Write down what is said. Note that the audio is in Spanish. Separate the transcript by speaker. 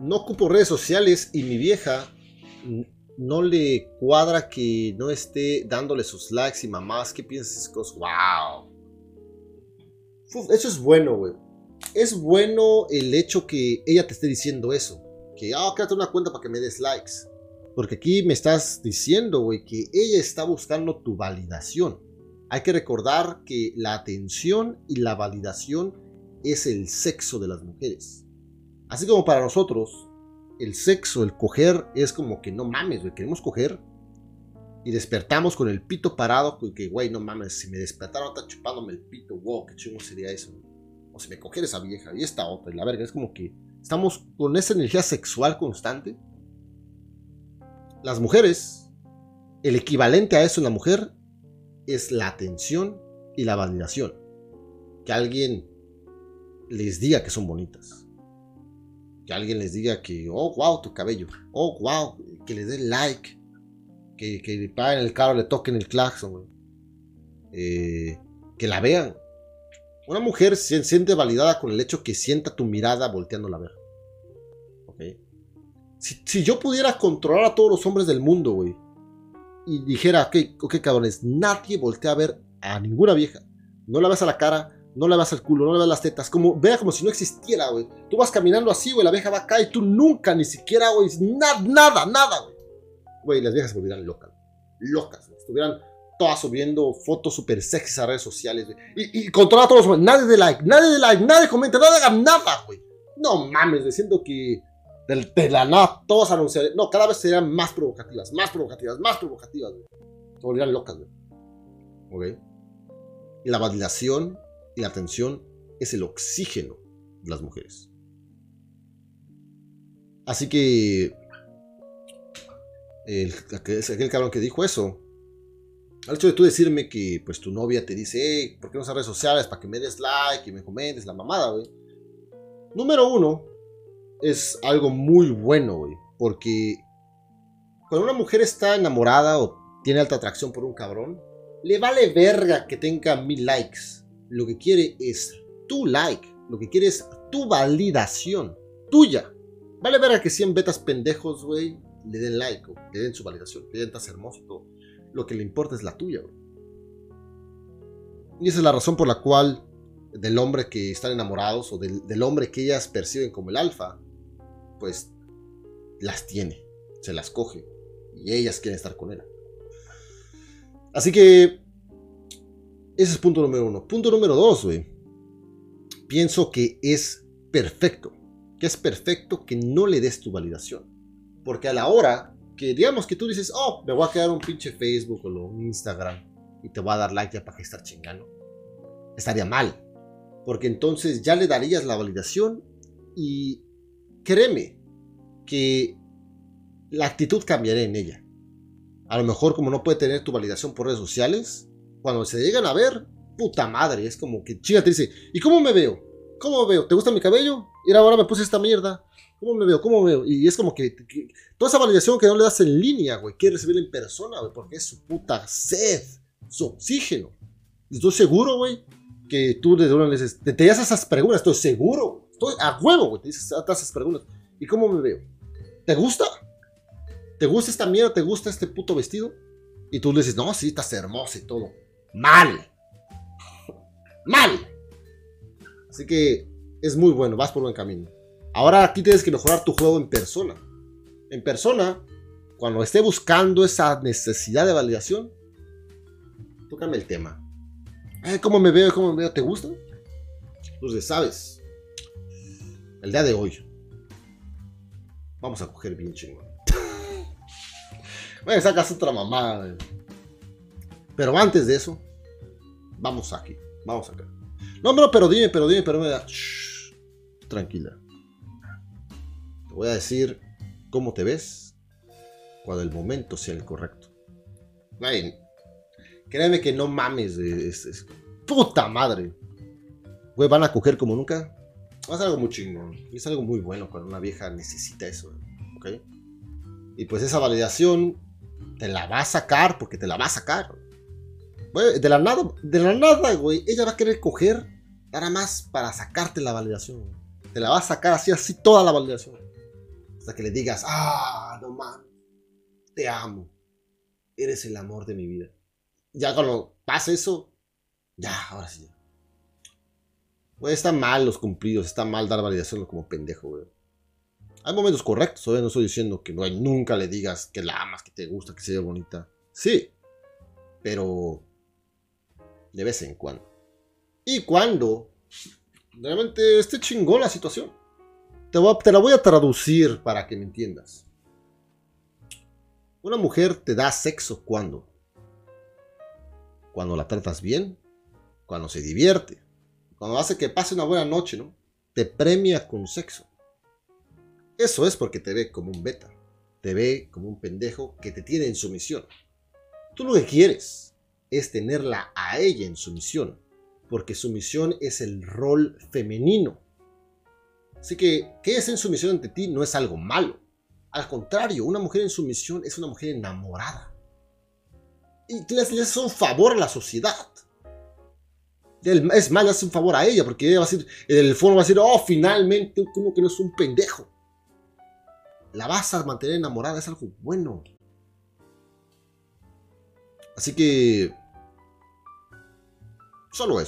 Speaker 1: no ocupo redes sociales y mi vieja no le cuadra que no esté dándole sus likes y mamás, ¿qué piensas? Wow. eso es bueno, güey. Es bueno el hecho que ella te esté diciendo eso. Que, ah, créate una cuenta para que me des likes. Porque aquí me estás diciendo, güey, que ella está buscando tu validación. Hay que recordar que la atención y la validación es el sexo de las mujeres. Así como para nosotros, el sexo, el coger, es como que no mames, güey, queremos coger y despertamos con el pito parado, que, güey, no mames, si me despertaron, está chupándome el pito, wow, qué chingo sería eso. O si me coger esa vieja y esta otra, y la verga, es como que estamos con esa energía sexual constante. Las mujeres, el equivalente a eso en la mujer es la atención y la validación. Que alguien les diga que son bonitas. Que alguien les diga que, oh, wow, tu cabello. Oh, wow, que le den like. Que, que paguen el carro, le toquen el claxon. Eh, que la vean. Una mujer se siente validada con el hecho que sienta tu mirada volteando la ver. ¿Ok? Si, si, yo pudiera controlar a todos los hombres del mundo, güey, y dijera, ok, ok, cabrones, nadie voltea a ver a ninguna vieja. No la ves a la cara, no le vas al culo, no le ves las tetas. Como, vea como si no existiera, güey. Tú vas caminando así, güey, la vieja va acá y tú nunca, ni siquiera, güey, nada, nada, nada, güey. Güey, las viejas se volvieran locas, locas, Estuvieran todas subiendo fotos súper sexys a redes sociales, güey. Y, y controla a todos los Nadie de like, nadie de like, nadie comenta, nadie haga nada, güey. No mames, diciendo que de, la nada todos anunciarían. No, cada vez serían más provocativas, más provocativas, más provocativas, güey. Se volvieran locas, güey. ¿Ok? La validación la atención es el oxígeno de las mujeres. Así que el, aquel cabrón que dijo eso, al hecho de tú decirme que pues tu novia te dice, hey, ¿por qué no usas redes sociales para que me des like y me comentes la mamada, güey? Número uno, es algo muy bueno, güey, porque cuando una mujer está enamorada o tiene alta atracción por un cabrón, le vale verga que tenga mil likes lo que quiere es tu like, lo que quiere es tu validación, tuya. Vale ver a que 100 betas pendejos, güey, le den like, le den su validación, le den estás hermoso. Lo que le importa es la tuya, güey. Y esa es la razón por la cual del hombre que están enamorados o del, del hombre que ellas perciben como el alfa, pues las tiene, se las coge y ellas quieren estar con él. Así que ese es punto número uno. Punto número dos, güey. Pienso que es perfecto. Que es perfecto que no le des tu validación. Porque a la hora que digamos que tú dices, oh, me voy a quedar un pinche Facebook o un Instagram y te voy a dar like ya para que estar chingando. Estaría mal. Porque entonces ya le darías la validación y créeme que la actitud cambiaría en ella. A lo mejor como no puede tener tu validación por redes sociales, cuando se llegan a ver, puta madre, es como que chica te dice, ¿y cómo me veo? ¿Cómo me veo? ¿Te gusta mi cabello? Y ahora me puse esta mierda. ¿Cómo me veo? ¿Cómo me veo? Y es como que, toda esa validación que no le das en línea, güey, quiere recibirla en persona, güey, porque es su puta sed, su oxígeno. Estoy seguro, güey, que tú de una dices, te, te haces esas preguntas, estoy seguro, estoy a huevo, güey, te dices esas preguntas. ¿Y cómo me veo? ¿Te gusta? ¿Te gusta esta mierda? ¿Te gusta este puto vestido? Y tú le dices, no, sí, estás hermosa y todo. Mal. Mal. Así que es muy bueno, vas por buen camino. Ahora aquí tienes que mejorar tu juego en persona. En persona, cuando esté buscando esa necesidad de validación, tócame el tema. ¿Cómo me veo? ¿Cómo me veo? ¿Te gusta? Entonces, sabes, el día de hoy, vamos a coger bien chingón. Bueno, sacas otra mamada. Pero antes de eso, vamos aquí, vamos acá. No, no, pero dime, pero dime, pero me da. tranquila. Te voy a decir cómo te ves cuando el momento sea el correcto. créeme que no mames. Es, puta madre. Güey, van a coger como nunca. Ser algo muy chingón. Es algo muy bueno cuando una vieja necesita eso. ¿Ok? Y pues esa validación te la va a sacar porque te la va a sacar de la nada, de la nada, güey, ella va a querer coger nada más para sacarte la validación. Te la va a sacar así, así toda la validación. Hasta que le digas, ah, no mames, te amo. Eres el amor de mi vida. Ya cuando pasa eso, ya, ahora sí. Güey, está mal los cumplidos, está mal dar validación como pendejo, güey. Hay momentos correctos, no estoy diciendo que nunca le digas que la amas, que te gusta, que sea bonita. Sí, pero de vez en cuando. Y cuando realmente esté chingón la situación. Te, te la voy a traducir para que me entiendas. Una mujer te da sexo cuando. Cuando la tratas bien, cuando se divierte, cuando hace que pase una buena noche, ¿no? Te premia con sexo. Eso es porque te ve como un beta. Te ve como un pendejo que te tiene en sumisión. Tú lo que quieres es tenerla a ella en sumisión. Porque sumisión es el rol femenino. Así que que es en sumisión ante ti no es algo malo. Al contrario, una mujer en sumisión es una mujer enamorada. Y le haces un favor a la sociedad. Es más, le haces un favor a ella porque ella va a decir, en el fondo va a decir, oh, finalmente, como que no es un pendejo la vas a mantener enamorada, es algo bueno. Así que... Solo eso.